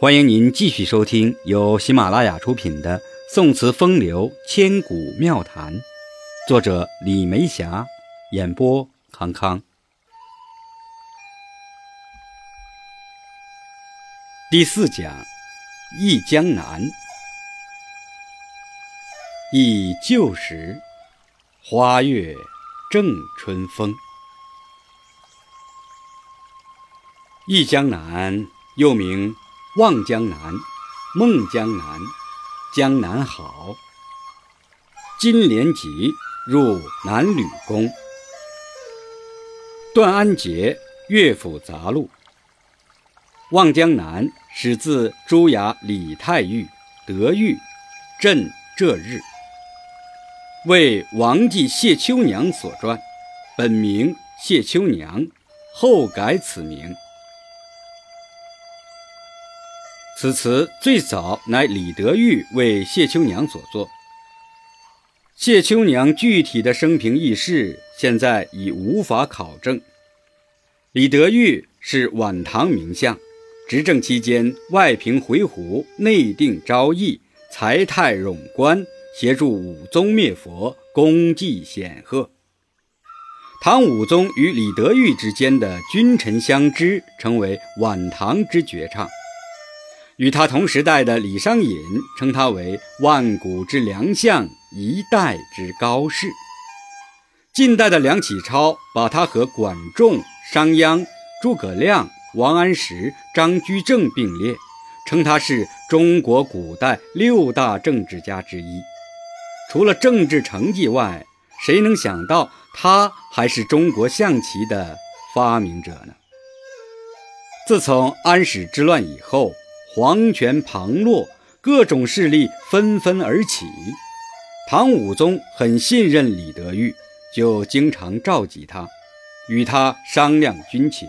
欢迎您继续收听由喜马拉雅出品的《宋词风流千古妙谈》，作者李梅霞，演播康康。第四讲《忆江南》，忆旧时，花月正春风。忆江南，又名。望江南，梦江南，江南好。金莲集入南吕公。段安杰乐府杂录。望江南始自朱雅李太玉、德玉，朕这日，为王继谢秋娘所传，本名谢秋娘，后改此名。此词最早乃李德裕为谢秋娘所作。谢秋娘具体的生平轶事，现在已无法考证。李德裕是晚唐名相，执政期间外平回鹘，内定昭义，才泰冗官，协助武宗灭佛，功绩显赫。唐武宗与李德裕之间的君臣相知，成为晚唐之绝唱。与他同时代的李商隐称他为万古之良相，一代之高士。近代的梁启超把他和管仲、商鞅、诸葛亮、王安石、张居正并列，称他是中国古代六大政治家之一。除了政治成绩外，谁能想到他还是中国象棋的发明者呢？自从安史之乱以后。皇权旁落，各种势力纷纷而起。唐武宗很信任李德裕，就经常召集他，与他商量军情。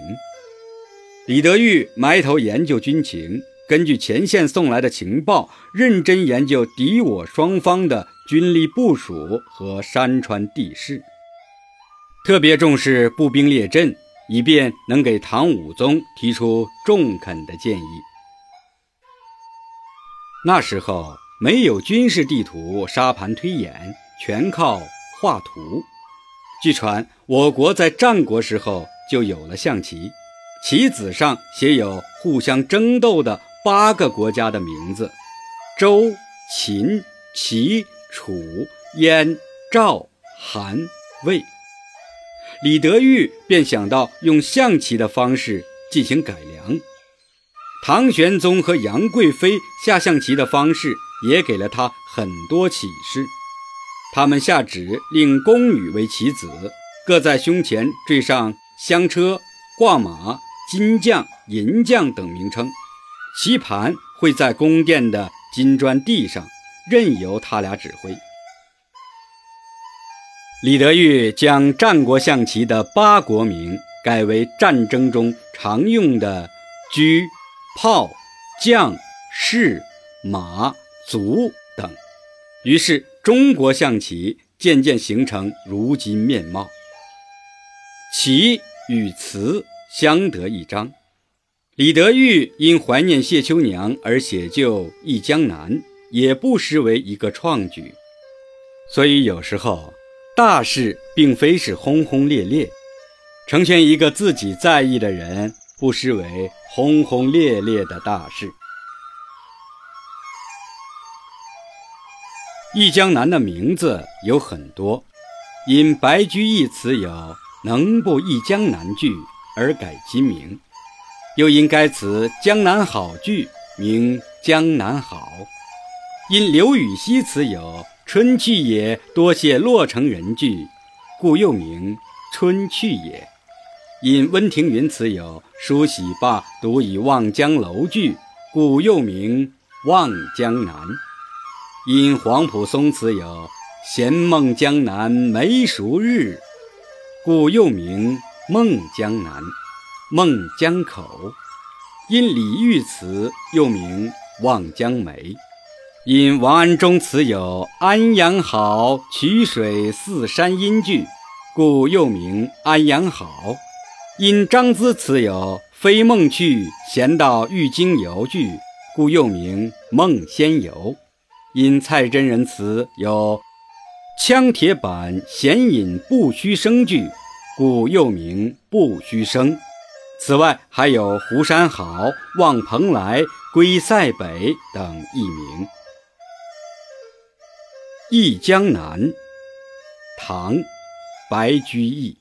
李德裕埋头研究军情，根据前线送来的情报，认真研究敌我双方的军力部署和山川地势，特别重视步兵列阵，以便能给唐武宗提出中肯的建议。那时候没有军事地图，沙盘推演全靠画图。据传，我国在战国时候就有了象棋，棋子上写有互相争斗的八个国家的名字：周、秦、齐、楚、燕、赵、韩、魏。李德裕便想到用象棋的方式进行改良。唐玄宗和杨贵妃下象棋的方式也给了他很多启示。他们下旨令宫女为棋子，各在胸前缀上香车、挂马、金将、银将等名称。棋盘会在宫殿的金砖地上，任由他俩指挥。李德裕将战国象棋的八国名改为战争中常用的车。炮、将、士、马、卒等，于是中国象棋渐渐形成如今面貌。棋与词相得益彰。李德裕因怀念谢秋娘而写就《忆江南》，也不失为一个创举。所以有时候大事并非是轰轰烈烈，成全一个自己在意的人。不失为轰轰烈烈的大事。《忆江南》的名字有很多，因白居易词有“能不忆江南”句而改今名，又因该词“江南好”句名“江南好”，因刘禹锡词有“春去也，多谢洛城人”句，故又名“春去也”。因温庭筠词有“梳洗罢，独倚望江楼”句，故又名《望江南》；因黄埔松词有“闲梦江南梅熟日”，故又名《梦江南》《梦江口》；因李煜词又名《望江梅》；因王安中词有“安阳好，曲水似山阴”句，故又名《安阳好》。因张咨词有“飞梦去，闲到玉京游”句，故又名梦仙游。因蔡真人词有“枪铁板闲饮不须生”句，故又名不须生。此外，还有“湖山好，望蓬莱，归塞北”等译名。《忆江南》唐·白居易。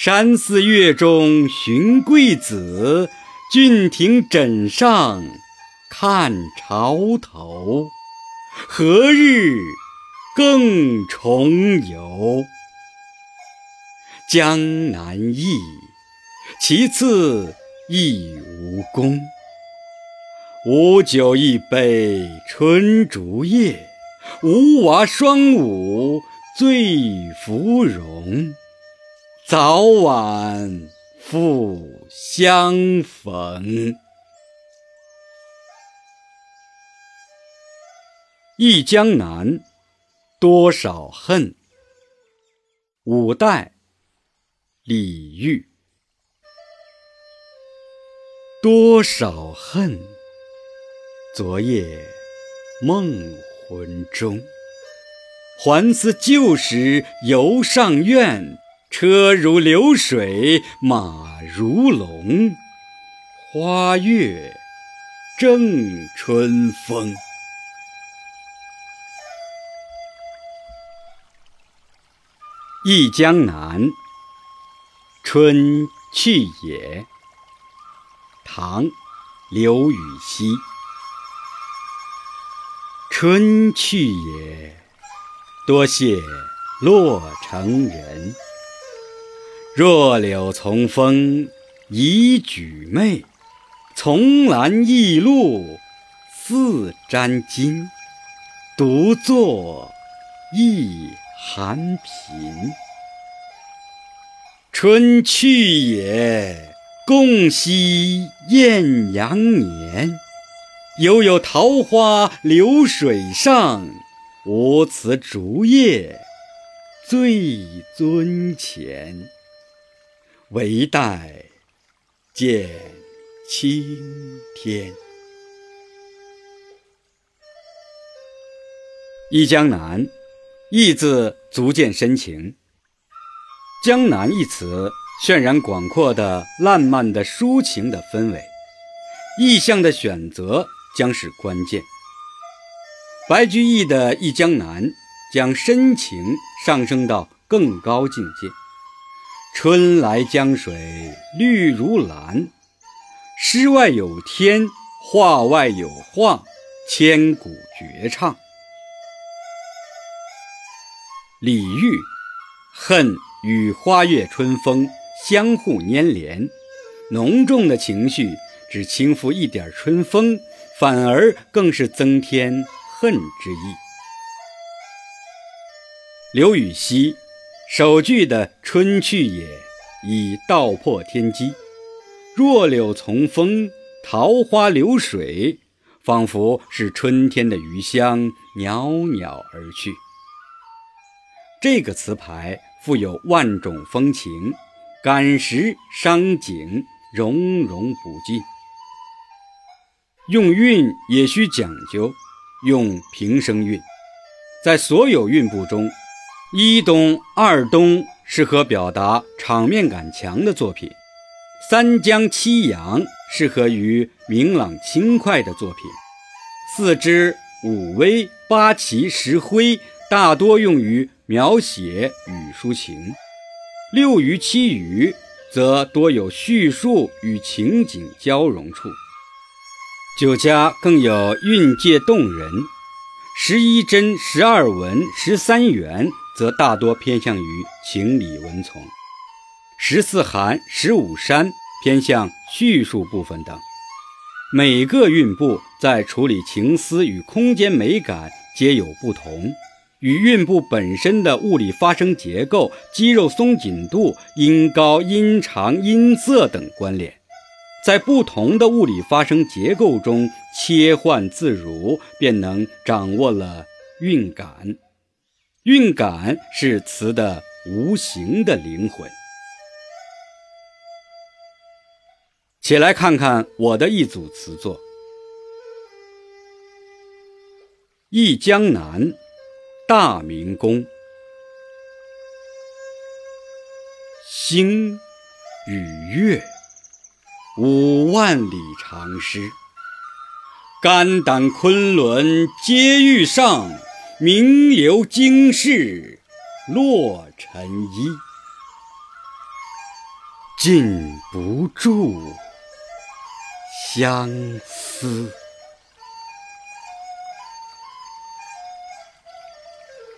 山寺月中寻桂子，郡亭枕上看潮头。何日更重游？江南忆，其次忆吴宫。吴酒一杯春竹叶，吴娃双舞醉芙蓉。早晚复相逢，《忆江南》多少恨。五代，李煜。多少恨，昨夜梦魂中。还思旧时游上苑。车如流水马如龙，花月正春风。忆江南·春去也，唐·刘禹锡。春去也，多谢洛城人。弱柳从风已举媚，丛兰易露似沾巾。独坐忆寒贫。春去也，共惜艳阳年。犹有桃花流水上，无辞竹叶醉樽前。唯待见青天。忆江南，忆字足见深情。江南一词，渲染广阔的、烂漫的、抒情的氛围，意象的选择将是关键。白居易的《忆江南》将深情上升到更高境界。春来江水绿如蓝，诗外有天，画外有画，千古绝唱。李煜，恨与花月春风相互粘连，浓重的情绪只轻抚一点春风，反而更是增添恨之意。刘禹锡。首句的“春去也”已道破天机，弱柳从风，桃花流水，仿佛是春天的余香袅袅而去。这个词牌富有万种风情，感时伤景，融融不尽。用韵也需讲究，用平声韵，在所有韵部中。一东、二东适合表达场面感强的作品，三江七阳适合于明朗轻快的作品，四支、五微、八奇、十灰大多用于描写与抒情，六余、七余则多有叙述与情景交融处，九家更有韵界动人，十一真、十二文、十三元。则大多偏向于情理文从，十四寒、十五山偏向叙述部分等。每个韵部在处理情思与空间美感皆有不同，与韵部本身的物理发声结构、肌肉松紧度、音高、音长、音色等关联，在不同的物理发声结构中切换自如，便能掌握了韵感。韵感是词的无形的灵魂。且来看看我的一组词作，《忆江南·大明宫》。星与月，五万里长诗，肝胆昆仑皆欲上，名留经世落尘衣，禁不住。相思。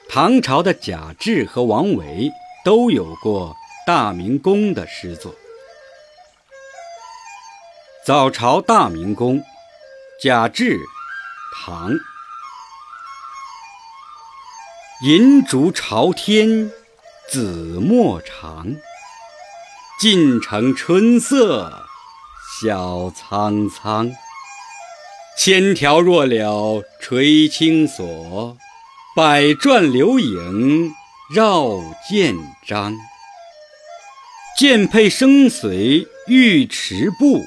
唐朝的贾至和王维都有过大明宫的诗作。早朝大明宫，贾至，唐。银烛朝天，紫陌长，尽城春色。小苍苍，千条弱柳垂青锁，百转流影绕剑章。剑佩生随玉池步，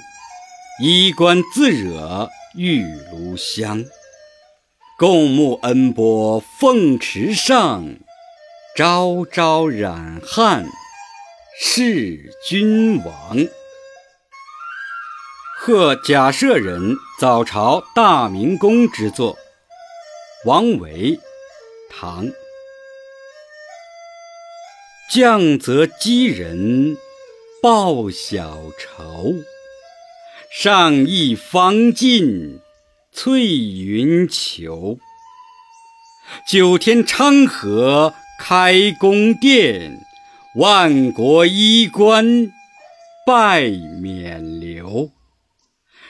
衣冠自惹玉炉香。共沐恩波凤池上，朝朝染汗是君王。贺贾赦人早朝大明宫之作，王维，唐。降则击人报小仇，上邑方尽翠云裘。九天昌河开宫殿，万国衣冠拜冕旒。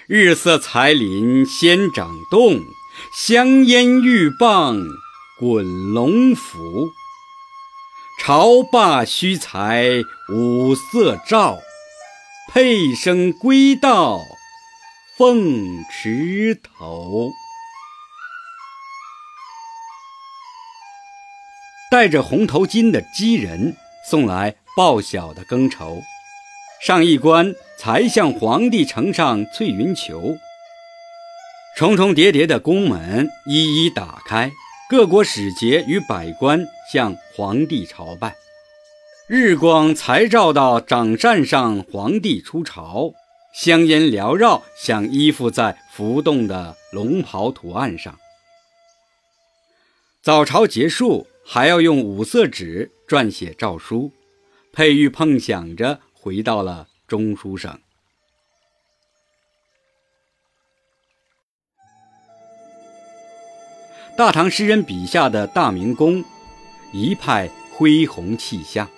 日色彩鳞先掌动，香烟玉棒滚龙符。朝罢须裁五色诏，佩声归到凤池头。戴着红头巾的鸡人送来报晓的更绸。上一关才向皇帝呈上翠云裘，重重叠叠的宫门一一打开，各国使节与百官向皇帝朝拜。日光才照到掌扇上，皇帝出朝，香烟缭绕，像依附在浮动的龙袍图案上。早朝结束，还要用五色纸撰写诏书，佩玉碰响着。回到了中书省。大唐诗人笔下的大明宫，一派恢宏气象。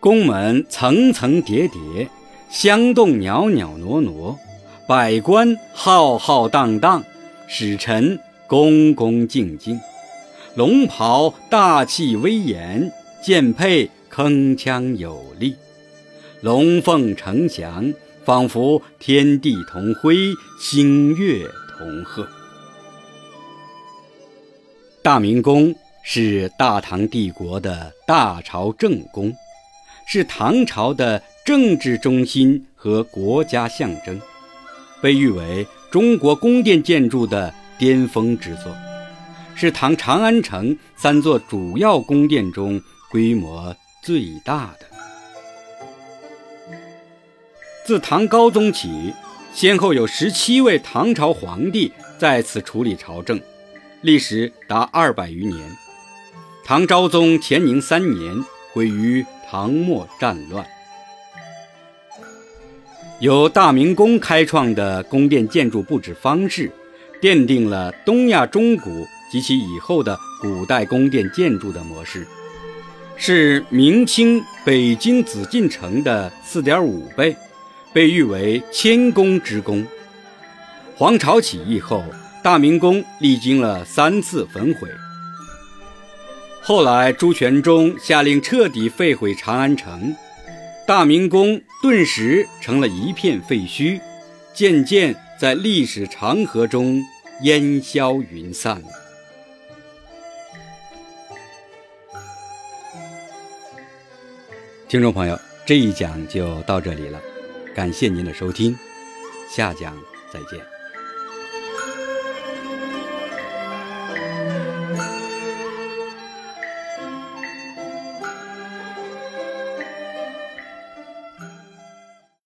宫门层层叠叠，香洞袅袅挪挪，百官浩浩荡荡，使臣恭恭敬敬，龙袍大气威严，剑佩铿锵有力。龙凤呈祥，仿佛天地同辉，星月同贺。大明宫是大唐帝国的大朝正宫，是唐朝的政治中心和国家象征，被誉为中国宫殿建筑的巅峰之作，是唐长安城三座主要宫殿中规模最大的。自唐高宗起，先后有十七位唐朝皇帝在此处理朝政，历时达二百余年。唐昭宗乾宁三年毁于唐末战乱。由大明宫开创的宫殿建筑布置方式，奠定了东亚中古及其以后的古代宫殿建筑的模式，是明清北京紫禁城的四点五倍。被誉为千宫之宫，黄巢起义后，大明宫历经了三次焚毁。后来，朱全忠下令彻底废毁长安城，大明宫顿时成了一片废墟，渐渐在历史长河中烟消云散。听众朋友，这一讲就到这里了，感谢您的收听，下讲再见。